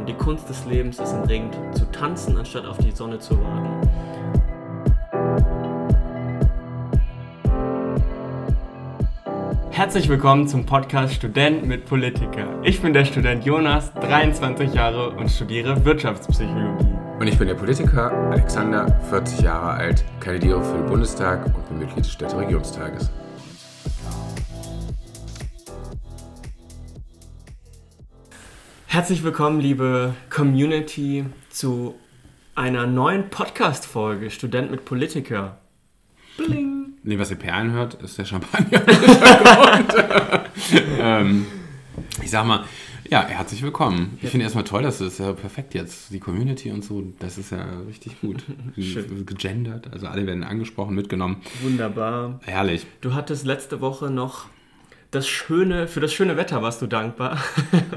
ähm, die Kunst des Lebens ist im Regen zu tanzen, anstatt auf die Sonne zu warten. Herzlich willkommen zum Podcast Student mit Politiker. Ich bin der Student Jonas, 23 Jahre und studiere Wirtschaftspsychologie. Und ich bin der Politiker Alexander, 40 Jahre alt, kandidiere für den Bundestag und bin Mitglied des Städteregierungstages. Herzlich willkommen, liebe Community, zu einer neuen Podcast-Folge Student mit Politiker. Bling. Nee, was ihr Perlen hört, ist der Champagner. ähm, ich sag mal, ja, herzlich willkommen. Ich finde erstmal toll, das ist ja perfekt jetzt. Die Community und so, das ist ja richtig gut. Schön. Gegendert, also alle werden angesprochen, mitgenommen. Wunderbar. Herrlich. Du hattest letzte Woche noch das schöne, für das schöne Wetter warst du dankbar.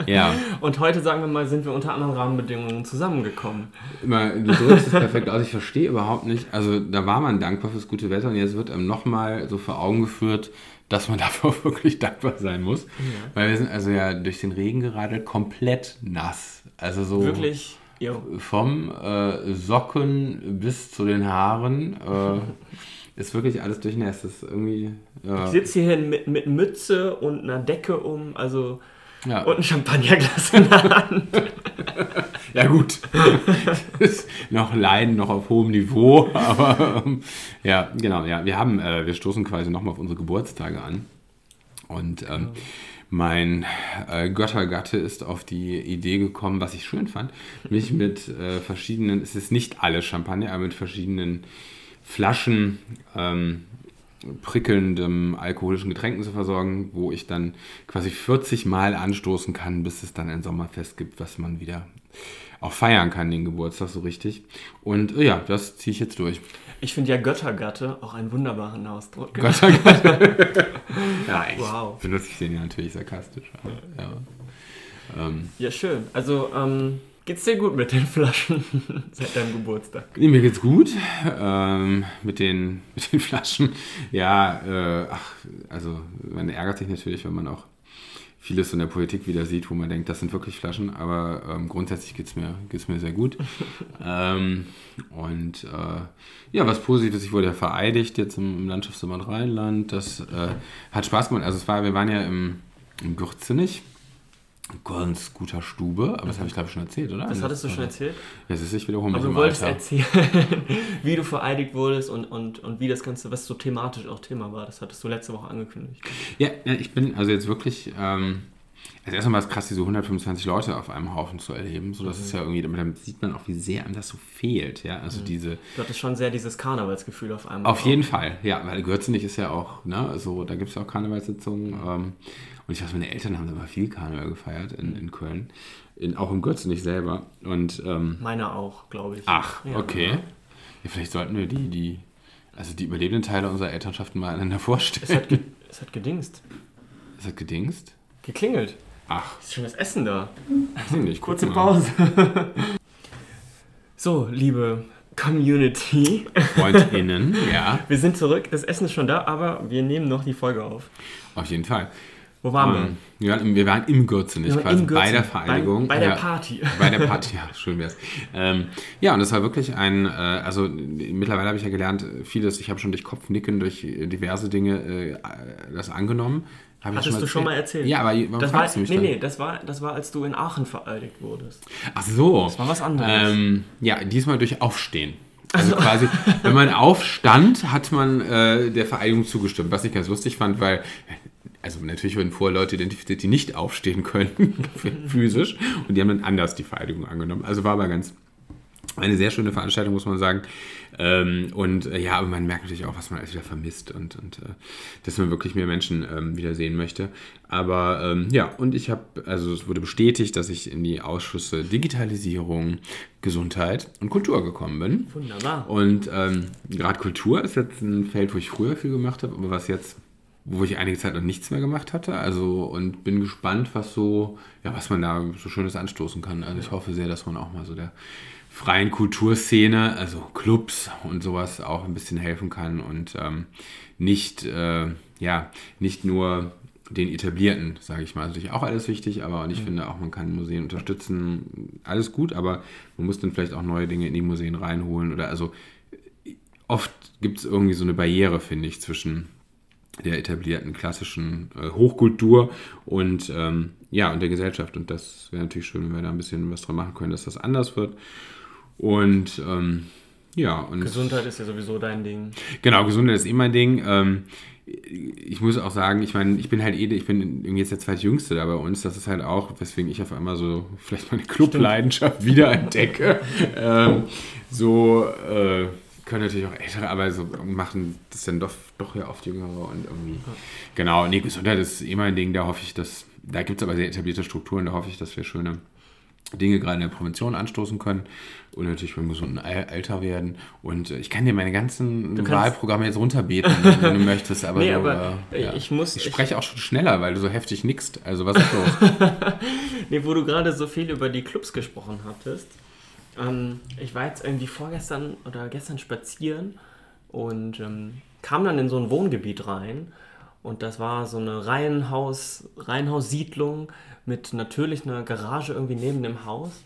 Ja. Und heute, sagen wir mal, sind wir unter anderen Rahmenbedingungen zusammengekommen. Immer, du drückst es perfekt aus. Ich verstehe überhaupt nicht. Also, da war man dankbar fürs gute Wetter und jetzt wird einem nochmal so vor Augen geführt, dass man dafür wirklich dankbar sein muss. Ja. Weil wir sind also ja durch den Regen geradelt, komplett nass. Also so. Wirklich? Jo. Vom äh, Socken bis zu den Haaren. Äh, ist wirklich alles durchnässt. ist irgendwie. Ja. Ich sitze hier mit, mit Mütze und einer Decke um, also. Ja. Und ein Champagnerglas in der Hand. ja, gut. noch Leiden, noch auf hohem Niveau. Aber ähm, ja, genau. Ja, wir haben, äh, wir stoßen quasi nochmal auf unsere Geburtstage an. Und ähm, mein äh, Göttergatte ist auf die Idee gekommen, was ich schön fand, mich mit äh, verschiedenen, es ist nicht alle Champagner, aber mit verschiedenen Flaschen ähm, prickelndem alkoholischen Getränken zu versorgen, wo ich dann quasi 40 Mal anstoßen kann, bis es dann ein Sommerfest gibt, was man wieder auch feiern kann, den Geburtstag so richtig. Und äh, ja, das ziehe ich jetzt durch. Ich finde ja Göttergatte auch einen wunderbaren Ausdruck. Göttergatte? ja, ich wow. benutze ich den ja natürlich sarkastisch. Aber, ja. Ähm, ja, schön. Also, ähm, Geht's dir gut mit den Flaschen seit deinem Geburtstag? Nee, mir geht's gut. Ähm, mit, den, mit den Flaschen. Ja, äh, ach, also man ärgert sich natürlich, wenn man auch vieles in der Politik wieder sieht, wo man denkt, das sind wirklich Flaschen, aber ähm, grundsätzlich geht es mir, geht's mir sehr gut. ähm, und äh, ja, was Positives, ich wurde ja vereidigt jetzt im, im Landschaftsverband Rheinland. Das äh, hat Spaß gemacht. Also es war, wir waren ja im, im Gürzenich ganz guter Stube, aber das habe ich glaube ich schon erzählt, oder? Das hattest du schon erzählt? Ja, ist nicht wiederholen. Aber du wolltest Alter. erzählen, wie du vereidigt wurdest und, und, und wie das Ganze, was so thematisch auch Thema war. Das hattest du letzte Woche angekündigt. Ja, ich bin also jetzt wirklich, ähm, also erstmal war es krass, diese 125 Leute auf einem Haufen zu erleben. So, das mhm. ist ja irgendwie, damit sieht man auch, wie sehr einem das so fehlt, ja. Also mhm. diese. Du hattest schon sehr dieses Karnevalsgefühl auf einmal. Auf jeden Fall, ja, weil Gürzenich ist ja auch, ne, also da gibt es ja auch Karnevalssitzungen. Ähm, und ich weiß, meine Eltern haben immer viel Karneval gefeiert in, in Köln. In, auch im Gürzenich selber. Und, ähm, Meine auch, glaube ich. Ach, ja, okay. Ja. ja, vielleicht sollten wir die, die, also die überlebenden Teile unserer Elternschaften mal einander vorstellen. Es hat, ge es hat gedingst. Es hat gedingst? Geklingelt. Ach. Ist schon das Essen da. Nicht, Kurze Pause. so, liebe Community. FreundInnen, ja. Wir sind zurück, das Essen ist schon da, aber wir nehmen noch die Folge auf. Auf jeden Fall. Wo waren ähm, wir? Wir waren, wir waren im Gürzenich, quasi im Gürzen, bei der Vereinigung. Bei, bei der ja, Party. Bei der Party, ja, schön wär's. Ähm, ja, und es war wirklich ein, äh, also mittlerweile habe ich ja gelernt, vieles, ich habe schon durch Kopfnicken, durch diverse Dinge äh, das angenommen. Hab Hattest schon du schon mal erzählt? Ja, aber warum das war, du mich Nee, dann? nee, das war, das war, als du in Aachen vereidigt wurdest. Ach so. Das war was anderes. Ähm, ja, diesmal durch Aufstehen. Also quasi, wenn man aufstand, hat man äh, der Vereidigung zugestimmt, was ich ganz lustig fand, weil also natürlich wurden vorher Leute identifiziert, die nicht aufstehen können, physisch, und die haben dann anders die Vereidigung angenommen. Also war aber ganz eine sehr schöne Veranstaltung, muss man sagen. Ähm, und äh, ja, aber man merkt natürlich auch, was man alles wieder vermisst und, und äh, dass man wirklich mehr Menschen ähm, wieder sehen möchte. Aber ähm, ja, und ich habe, also es wurde bestätigt, dass ich in die Ausschüsse Digitalisierung, Gesundheit und Kultur gekommen bin. Wunderbar. Und ähm, gerade Kultur ist jetzt ein Feld, wo ich früher viel gemacht habe, aber was jetzt wo ich einige Zeit noch nichts mehr gemacht hatte. Also und bin gespannt, was so, ja, was man da so Schönes anstoßen kann. Also ich hoffe sehr, dass man auch mal so der freien Kulturszene, also Clubs und sowas auch ein bisschen helfen kann und ähm, nicht, äh, ja, nicht nur den etablierten, sage ich mal. Natürlich auch alles wichtig, aber ich mhm. finde auch, man kann Museen unterstützen, alles gut, aber man muss dann vielleicht auch neue Dinge in die Museen reinholen oder also oft gibt es irgendwie so eine Barriere, finde ich, zwischen der etablierten klassischen äh, Hochkultur und ähm, ja und der Gesellschaft und das wäre natürlich schön, wenn wir da ein bisschen was dran machen können, dass das anders wird und ähm, ja und Gesundheit ist ja sowieso dein Ding. Genau, Gesundheit ist eh mein Ding. Ähm, ich muss auch sagen, ich meine, ich bin halt eh, ich bin irgendwie jetzt der zweitjüngste da bei uns. Das ist halt auch, weswegen ich auf einmal so vielleicht meine Clubleidenschaft wiederentdecke. ähm, so äh, können natürlich auch ältere, aber so machen das dann doch, doch ja oft jüngere und irgendwie. Ja. Genau, nee, Gesundheit ist eh mein Ding. Da hoffe ich, dass, da gibt es aber sehr etablierte Strukturen, da hoffe ich, dass wir schöne Dinge gerade in der Prävention anstoßen können und natürlich beim gesunden Alter werden. Und äh, ich kann dir meine ganzen Wahlprogramme jetzt runterbeten, wenn du möchtest. Aber, nee, so, aber äh, ich muss. Ich spreche auch schon schneller, weil du so heftig nickst. Also was ist los? nee, wo du gerade so viel über die Clubs gesprochen hattest. Ähm, ich war jetzt irgendwie vorgestern oder gestern spazieren und ähm, kam dann in so ein Wohngebiet rein. Und das war so eine Reihenhaus, Reihenhaussiedlung mit natürlich einer Garage irgendwie neben dem Haus.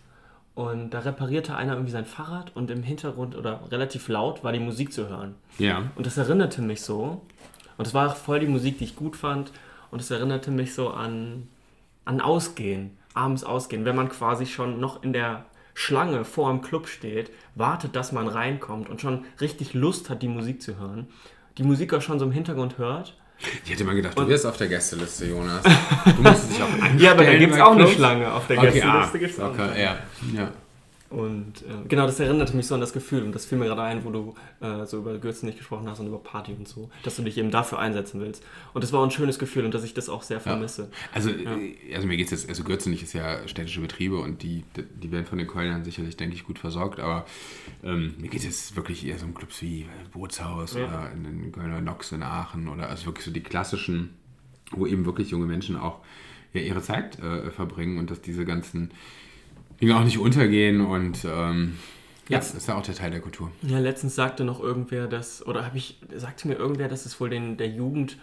Und da reparierte einer irgendwie sein Fahrrad und im Hintergrund oder relativ laut war die Musik zu hören. Ja. Und das erinnerte mich so. Und es war voll die Musik, die ich gut fand. Und es erinnerte mich so an, an Ausgehen, abends Ausgehen. Wenn man quasi schon noch in der Schlange vor dem Club steht, wartet, dass man reinkommt und schon richtig Lust hat, die Musik zu hören. Die Musik auch schon so im Hintergrund hört ich hätte mal gedacht, du wärst auf der Gästeliste, Jonas. Du musst dich auch anstellen. Ja, aber da gibt es auch eine Schlange auf der okay, Gästeliste. Ah, okay, ja. ja. Und äh, genau, das erinnerte mich so an das Gefühl und das fiel mir gerade ein, wo du äh, so über Gürzen nicht gesprochen hast und über Party und so, dass du dich eben dafür einsetzen willst. Und das war ein schönes Gefühl und dass ich das auch sehr vermisse. Ja. Also, ja. Äh, also mir geht es jetzt, also Gürzenich ist ja städtische Betriebe und die, die werden von den Kölnern sicherlich, denke ich, gut versorgt, aber ähm, mir geht es jetzt wirklich eher so um Clubs wie Bootshaus ja. oder in den Kölner Nox in Aachen oder also wirklich so die klassischen, wo eben wirklich junge Menschen auch ja, ihre Zeit äh, verbringen und dass diese ganzen Dinge auch nicht untergehen und ähm, ja, das ist ja auch der Teil der Kultur. Ja, letztens sagte noch irgendwer, dass, oder habe ich, sagte mir irgendwer, dass es wohl den, der Jugend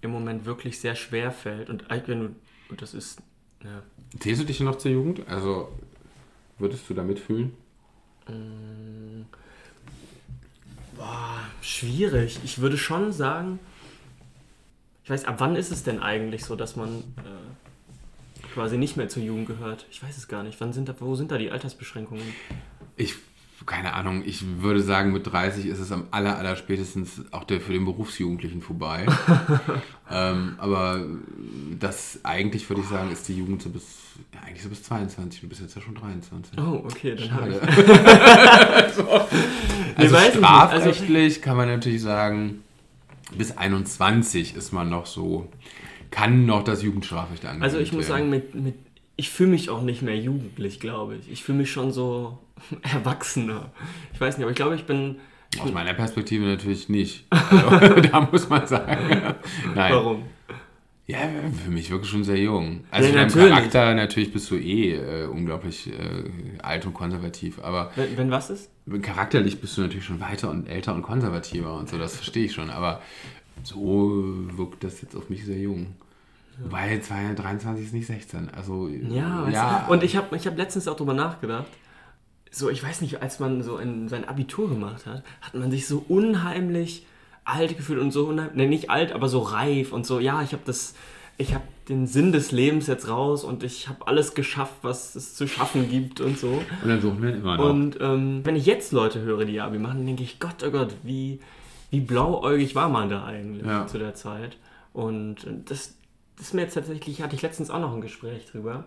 im Moment wirklich sehr schwer fällt. Und wenn du, und das ist, ja. Zählst du dich noch zur Jugend? Also würdest du da mitfühlen? Mmh, boah, schwierig. Ich würde schon sagen, ich weiß, ab wann ist es denn eigentlich so, dass man äh, quasi nicht mehr zur Jugend gehört. Ich weiß es gar nicht. Wann sind da, wo sind da die Altersbeschränkungen? Ich, keine Ahnung, ich würde sagen, mit 30 ist es am aller, aller spätestens auch der, für den Berufsjugendlichen vorbei. ähm, aber das eigentlich würde ich sagen, ist die Jugend so bis, ja, eigentlich so bis 22. Du bist jetzt ja schon 23. Oh, okay, dann Schade. so. Also strafrechtlich also, kann man natürlich sagen, bis 21 ist man noch so kann noch das Jugendstrafrecht angewendet Also ich muss sagen, mit, mit, ich fühle mich auch nicht mehr jugendlich, glaube ich. Ich fühle mich schon so erwachsener. Ich weiß nicht, aber ich glaube, ich bin... Aus meiner Perspektive natürlich nicht. Also, da muss man sagen. Nein. Warum? Ja, für mich wirklich schon sehr jung. Also ja, für deinen Charakter natürlich bist du eh äh, unglaublich äh, alt und konservativ, aber... Wenn, wenn, was ist? Charakterlich bist du natürlich schon weiter und älter und konservativer und so, das verstehe ich schon, aber so wirkt das jetzt auf mich sehr jung. Ja. Weil 23 ist nicht 16. Also, ja, ja. und ich habe ich hab letztens auch drüber nachgedacht. So, ich weiß nicht, als man so in sein Abitur gemacht hat, hat man sich so unheimlich alt gefühlt und so unheimlich, ne, nicht alt, aber so reif und so, ja, ich habe das, ich habe den Sinn des Lebens jetzt raus und ich habe alles geschafft, was es zu schaffen gibt und so. Und dann suchen wir immer noch. Und ähm, wenn ich jetzt Leute höre, die Abi machen, denke ich, Gott, oh Gott, wie, wie blauäugig war man da eigentlich ja. zu der Zeit. Und das, das ist mir jetzt tatsächlich, hatte ich letztens auch noch ein Gespräch drüber,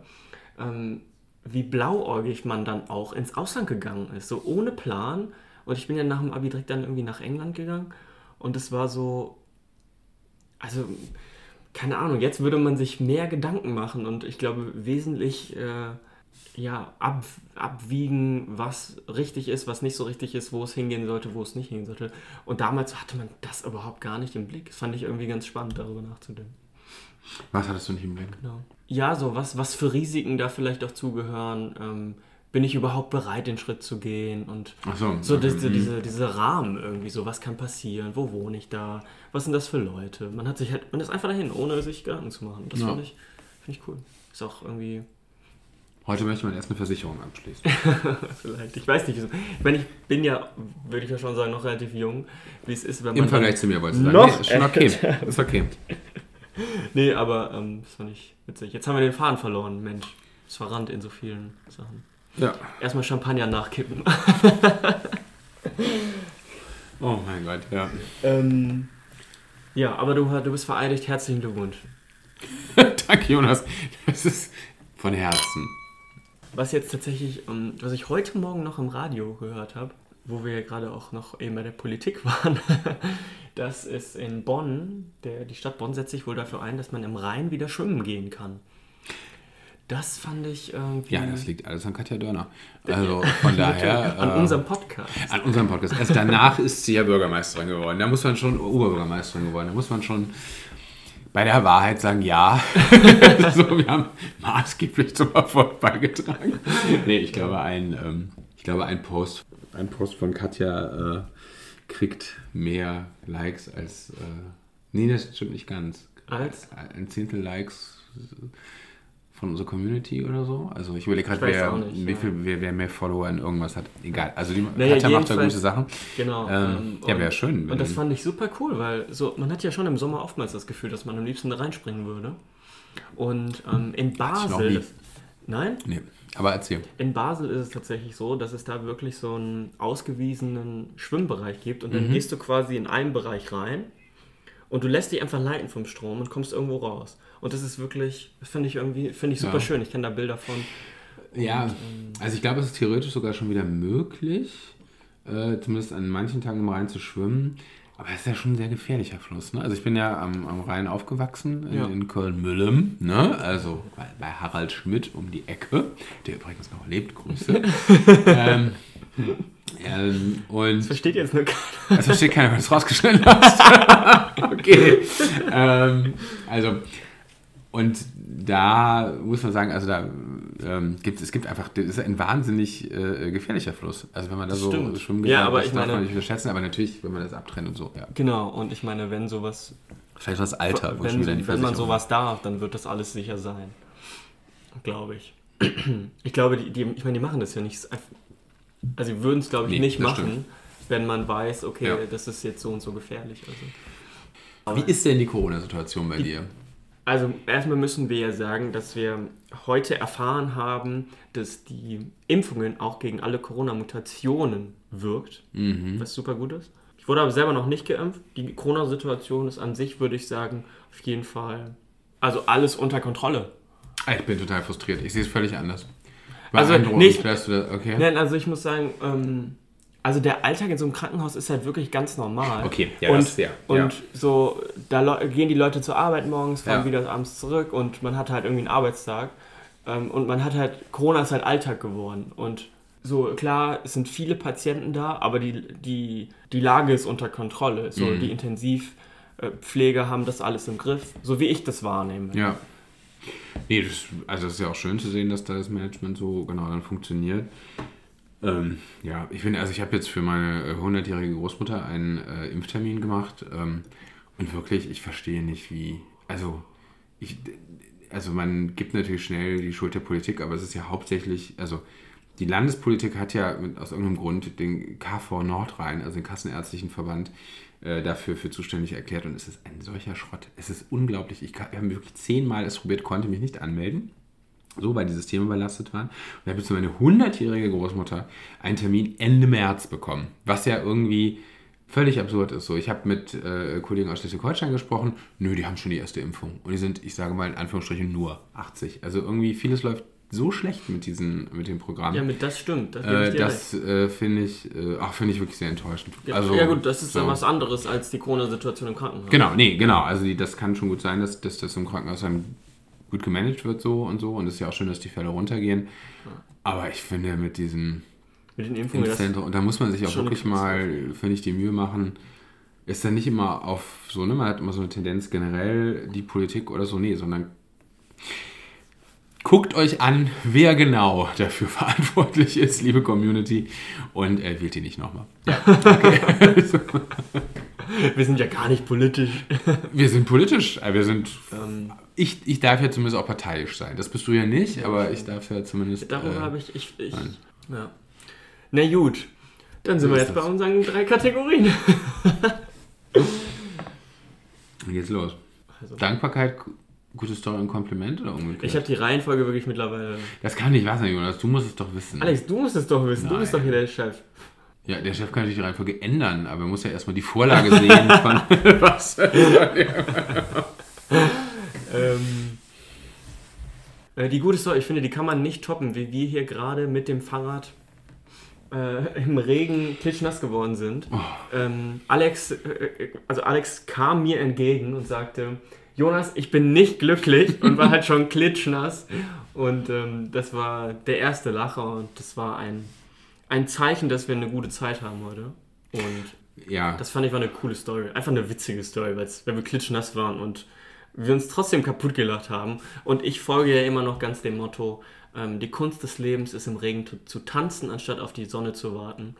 ähm, wie blauäugig man dann auch ins Ausland gegangen ist, so ohne Plan. Und ich bin ja nach dem Abi direkt dann irgendwie nach England gegangen und es war so, also keine Ahnung, jetzt würde man sich mehr Gedanken machen und ich glaube wesentlich äh, ja, ab, abwiegen, was richtig ist, was nicht so richtig ist, wo es hingehen sollte, wo es nicht hingehen sollte. Und damals hatte man das überhaupt gar nicht im Blick. Das fand ich irgendwie ganz spannend, darüber nachzudenken. Was hattest du nicht im Blick? Genau. Ja, so was, was für Risiken da vielleicht auch zugehören. Ähm, bin ich überhaupt bereit, den Schritt zu gehen und Ach so, so okay. diese, Mhm. diese, diese Rahmen irgendwie, so was kann passieren, wo wohne ich da, was sind das für Leute. Man hat sich halt, man ist einfach dahin, ohne sich Gedanken zu machen. Das Ja. finde ich, find ich cool. Ist auch irgendwie, Heute möchte man erst eine Versicherung abschließen. vielleicht, ich weiß nicht, wieso. ich meine, ich bin ja, würde ich ja schon sagen, noch relativ jung, wie es ist, wenn man Im Vergleich zu mir wolltest du sagen. Noch Nee, ist schon okay. Ist okay. Nee, aber ähm, das fand ich witzig. Jetzt haben wir den Faden verloren, Mensch. Es verrannt in so vielen Sachen. Ja. Erstmal Champagner nachkippen. Oh mein Gott, ja. ähm, ja, aber du, du bist vereidigt. Herzlichen Glückwunsch. Danke, Jonas. Das ist von Herzen. Was jetzt tatsächlich, ähm, was ich heute Morgen noch im Radio gehört habe, wo wir ja gerade auch noch eben bei der Politik waren, dass es in Bonn, der, die Stadt Bonn setzt sich wohl dafür ein, dass man im Rhein wieder schwimmen gehen kann. Das fand ich irgendwie. Ja, das liegt alles an Katja Dörner. Also von daher. an äh, unserem Podcast. An unserem Podcast. Erst danach ist sie ja Bürgermeisterin geworden. Da muss man schon Oberbürgermeisterin geworden. Da muss man schon bei der Wahrheit sagen, ja. so, wir haben maßgeblich zum Erfolg beigetragen. Nee, ich glaube, ein, ähm, ich glaube, ein Post, ein Post von Katja äh, kriegt mehr Likes als. Äh, nee, das stimmt nicht ganz. Als? Ein Zehntel Likes von unserer Community oder so. Also ich überlege gerade, Ich weiß wer, auch nicht, wie ja. viel, wer, wer mehr Follower in irgendwas hat. Egal. Also die Naja, Katja macht da gute Sachen. Genau. Ähm, ja, wäre schön. Und das fand ich super cool, weil so, man hat ja schon im Sommer oftmals das Gefühl, dass man am liebsten da reinspringen würde. Und ähm, in Basel. nein? nee, aber erzähl. In Basel ist es tatsächlich so, dass es da wirklich so einen ausgewiesenen Schwimmbereich gibt und dann Mhm. gehst du quasi in einen Bereich rein und du lässt dich einfach leiten vom Strom und kommst irgendwo raus. Und das ist wirklich, das finde ich irgendwie, finde ich super Ja. schön. Ich kenne da Bilder von. Ja, ähm, also ich glaube, es ist theoretisch sogar schon wieder möglich, äh, zumindest an manchen Tagen im Rhein zu schwimmen. Aber es ist ja schon ein sehr gefährlicher Fluss. Ne? Also ich bin ja am, am Rhein aufgewachsen, in, Ja. in Köln-Müllem, ne? also bei, bei Harald Schmidt um die Ecke, der übrigens noch lebt, Grüße. ähm, ähm, und Das versteht jetzt nur keiner. Das versteht keiner, wenn du es rausgeschnitten hast. okay. ähm, also, und da muss man sagen, also da ähm, gibt es gibt einfach, das ist ein wahnsinnig äh, gefährlicher Fluss. Also wenn man da so Stimmt. schwimmen Ja, geht, aber das ich darf meine- man nicht unterschätzen, aber natürlich, wenn man das abtrennt und so, ja. Genau, und ich meine, wenn sowas Vielleicht das Alter, wo schon wieder wenn, die wenn man sowas darf, dann wird das alles sicher sein. Glaube ich. Ich glaube, die, die, ich meine, die machen das ja nicht. Also, sie würden es, glaube ich, Nee, nicht machen, stimmt. wenn man weiß, okay, Ja. das ist jetzt so und so gefährlich. Also, Wie ist denn die Corona-Situation bei dir? also, erstmal müssen wir ja sagen, dass wir heute erfahren haben, dass die Impfungen auch gegen alle Corona-Mutationen wirkt, Mhm. was super gut ist. Ich wurde aber selber noch nicht geimpft. Die Corona-Situation ist an sich, würde ich sagen, auf jeden Fall, also alles unter Kontrolle. Ah, Ich bin total frustriert. Ich sehe es völlig anders. Also nicht- dass du da, okay. Nein, also ich muss sagen, ähm, also der Alltag in so einem Krankenhaus ist halt wirklich ganz normal. Okay, ja, und, das- ja, Und ja. so, da gehen die Leute zur Arbeit morgens, fahren Ja. wieder abends zurück und man hat halt irgendwie einen Arbeitstag. Ähm, und man hat halt, Corona ist halt Alltag geworden. Und so, klar, es sind viele Patienten da, aber die, die, die Lage ist unter Kontrolle. So, Mhm. die Intensivpfleger haben das alles im Griff, so wie ich das wahrnehme. Ja. Nee, das, also es ist ja auch schön zu sehen, dass da das Management so genau dann funktioniert. Ähm, ja, ich finde, also ich habe jetzt für meine äh, 100-jährige Großmutter einen äh, Impftermin gemacht ähm, und wirklich, ich verstehe nicht, wie, also ich, also man gibt natürlich schnell die Schuld der Politik, aber es ist ja hauptsächlich, also die Landespolitik hat ja mit, aus irgendeinem Grund den KV Nordrhein, also den Kassenärztlichen Verband, äh, dafür für zuständig erklärt und es ist ein solcher Schrott. Es ist unglaublich. Ich kann, wir haben wirklich zehnmal es probiert, konnte mich nicht anmelden. So, weil die Systeme überlastet waren. Und da habe ich zu meine 100-jährige Großmutter einen Termin Ende März bekommen. Was ja irgendwie völlig absurd ist. So, ich habe mit äh, Kollegen aus Schleswig-Holstein gesprochen. Nö, die haben schon die erste Impfung. Und die sind, ich sage mal in Anführungsstrichen, nur 80. Also irgendwie vieles läuft so schlecht mit, diesen, mit dem Programm. Ja, mit das stimmt. Das, äh, das äh, finde ich, äh, ach, finde ich wirklich sehr enttäuschend. Ja, also, ja gut, das ist dann so. was anderes als die Corona-Situation im Krankenhaus. Genau, nee, genau. Also die, das kann schon gut sein, dass, dass das im Krankenhaus dann gut gemanagt wird so und so. Und es ist ja auch schön, dass die Fälle runtergehen. Aber ich finde mit diesem Mit den Impfungen, Impfzentrum, und da muss man sich auch wirklich mal, finde ich, die Mühe machen, ist dann nicht immer auf so, ne, man hat immer so eine Tendenz generell, die Politik oder so, nee, sondern Guckt euch an, wer genau dafür verantwortlich ist, liebe Community, und äh, wählt ihn nicht nochmal. Ja, okay. wir sind ja gar nicht politisch. Wir sind politisch. Äh, wir sind. Ähm, ich, ich darf ja zumindest auch parteiisch sein. Das bist du ja nicht, aber ich darf ja zumindest. Darüber äh, habe ich. ich, ich ja. Na gut. Dann sind wir jetzt das. bei unseren drei Kategorien. Und jetzt los. Also. Dankbarkeit, gute Story und Kompliment oder umgekehrt? Ich habe die Reihenfolge wirklich mittlerweile. Das kann nicht wahr sein, Jonas. Du musst es doch wissen. Alex, du musst es doch wissen. Nein. Du bist doch hier der Chef. Ja, der Chef kann natürlich die Reihenfolge ändern, aber er muss ja erstmal die Vorlage sehen von was. ähm, äh, die gute Story, ich finde, die kann man nicht toppen, wie wir hier gerade mit dem Fahrrad äh, im Regen klitschnass geworden sind. Oh. Ähm, Alex, äh, äh, also Alex kam mir entgegen und sagte, Jonas, ich bin nicht glücklich und war halt schon klitschnass. Und ähm, das war der erste Lacher und das war ein ein Zeichen, dass wir eine gute Zeit haben heute. Und ja. das fand ich war eine coole Story. Einfach eine witzige Story, weil wir klitschnass waren und wir uns trotzdem kaputt gelacht haben. Und ich folge ja immer noch ganz dem Motto, ähm, die Kunst des Lebens ist im Regen zu, zu, tanzen, anstatt auf die Sonne zu warten.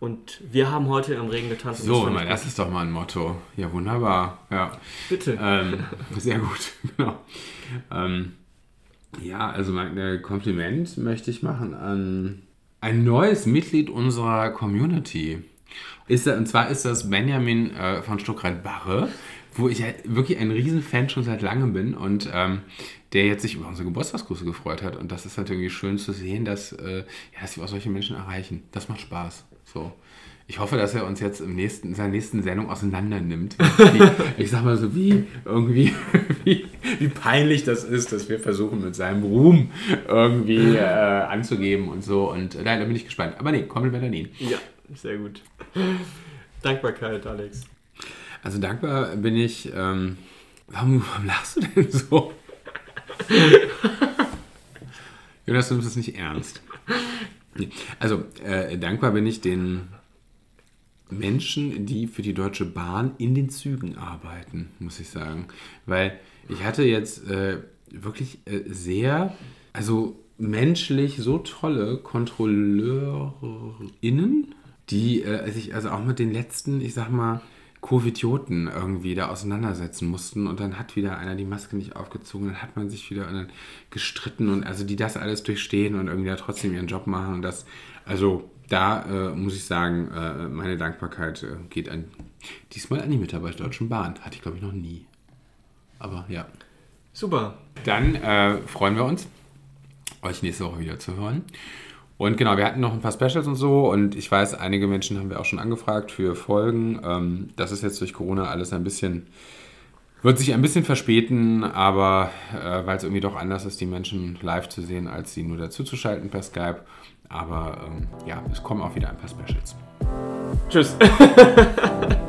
Und wir haben heute im Regen getanzt. So, das, das ist doch mal ein Motto. Ja, wunderbar. Ja. Bitte. Ähm, sehr gut, genau. Ähm, ja, also mein Kompliment möchte ich machen an ein neues Mitglied unserer Community. Ist, und zwar ist das Benjamin äh, von Stuckrad-Barre, wo ich ja wirklich ein Riesenfan schon seit langem bin und ähm, der jetzt sich über unsere Geburtstagsgrüße gefreut hat. Und das ist halt irgendwie schön zu sehen, dass, äh, ja, dass wir auch solche Menschen erreichen. Das macht Spaß. So. Ich hoffe, dass er uns jetzt im nächsten, in seiner nächsten Sendung auseinander nimmt. Wie, ich sag mal so, wie irgendwie, wie, wie, peinlich das ist, dass wir versuchen, mit seinem Ruhm irgendwie äh, anzugeben und so. Und äh, da bin ich gespannt. Aber nee, Kompliment an ihn. Ja, sehr gut. Dankbarkeit, Alex. Also dankbar bin ich. Ähm, warum, warum lachst du denn so? Jonas, du nimmst das nicht ernst. Also, äh, dankbar bin ich den Menschen, die für die Deutsche Bahn in den Zügen arbeiten, muss ich sagen. Weil ich hatte jetzt äh, wirklich äh, sehr, also menschlich so tolle KontrolleurInnen, die äh, sich also auch mit den letzten, ich sag mal, Covidioten irgendwie da auseinandersetzen mussten und dann hat wieder einer die Maske nicht aufgezogen, dann hat man sich wieder gestritten und also die das alles durchstehen und irgendwie ja trotzdem ihren Job machen und das, also da äh, muss ich sagen, äh, meine Dankbarkeit äh, geht an, diesmal an die Mitarbeiter der Deutschen Bahn. Hatte ich, glaube ich, noch nie. Aber ja. Super. Dann äh, freuen wir uns, euch nächste Woche wieder zu hören. Und genau, wir hatten noch ein paar Specials und so. Und ich weiß, einige Menschen haben wir auch schon angefragt für Folgen. Ähm, das ist jetzt durch Corona alles ein bisschen, wird sich ein bisschen verspäten, aber äh, weil es irgendwie doch anders ist, die Menschen live zu sehen, als sie nur dazu zu schalten per Skype. Aber ähm, ja, es kommen auch wieder ein paar Specials. Tschüss.